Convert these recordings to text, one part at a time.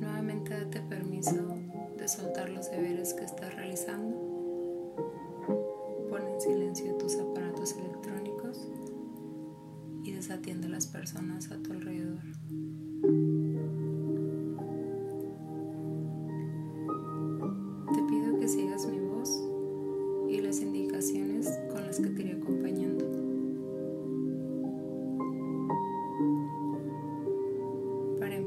Nuevamente date permiso de soltar los deberes que estás realizando. Pon en silencio tus aparatos electrónicos y desatiende a las personas a tu alrededor.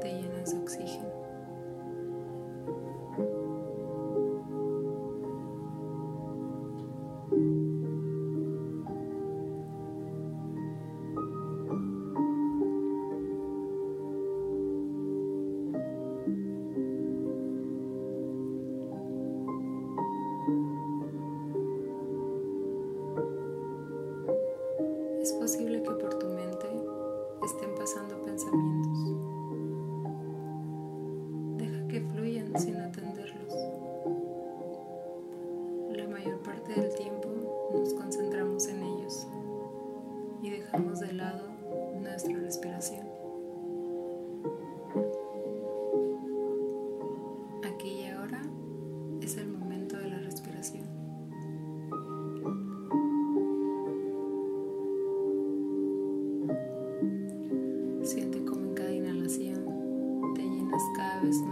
te llenas de oxígeno. Es posible que por tu mente estén pasando Deja que fluyan sin atenderlos. La mayor parte del tiempo nos concentramos en ellos y dejamos de lado nuestra respiración. Siente como en cada inhalación te llenas cada vez más.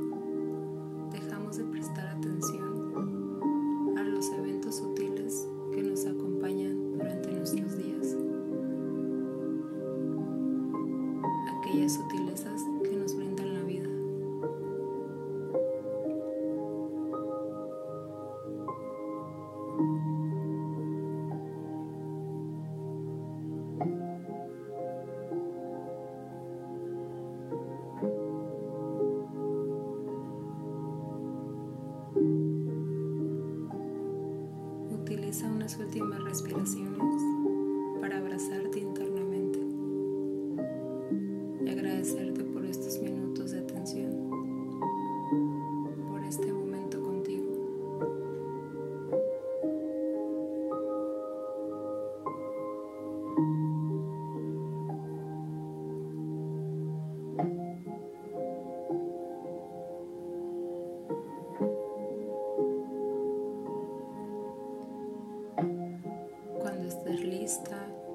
últimas respiraciones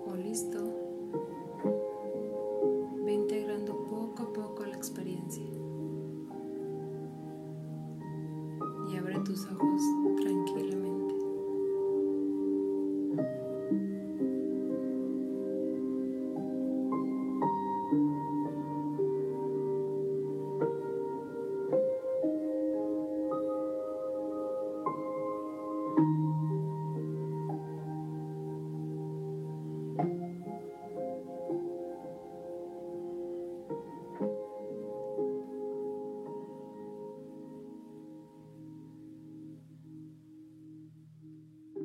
tus ojos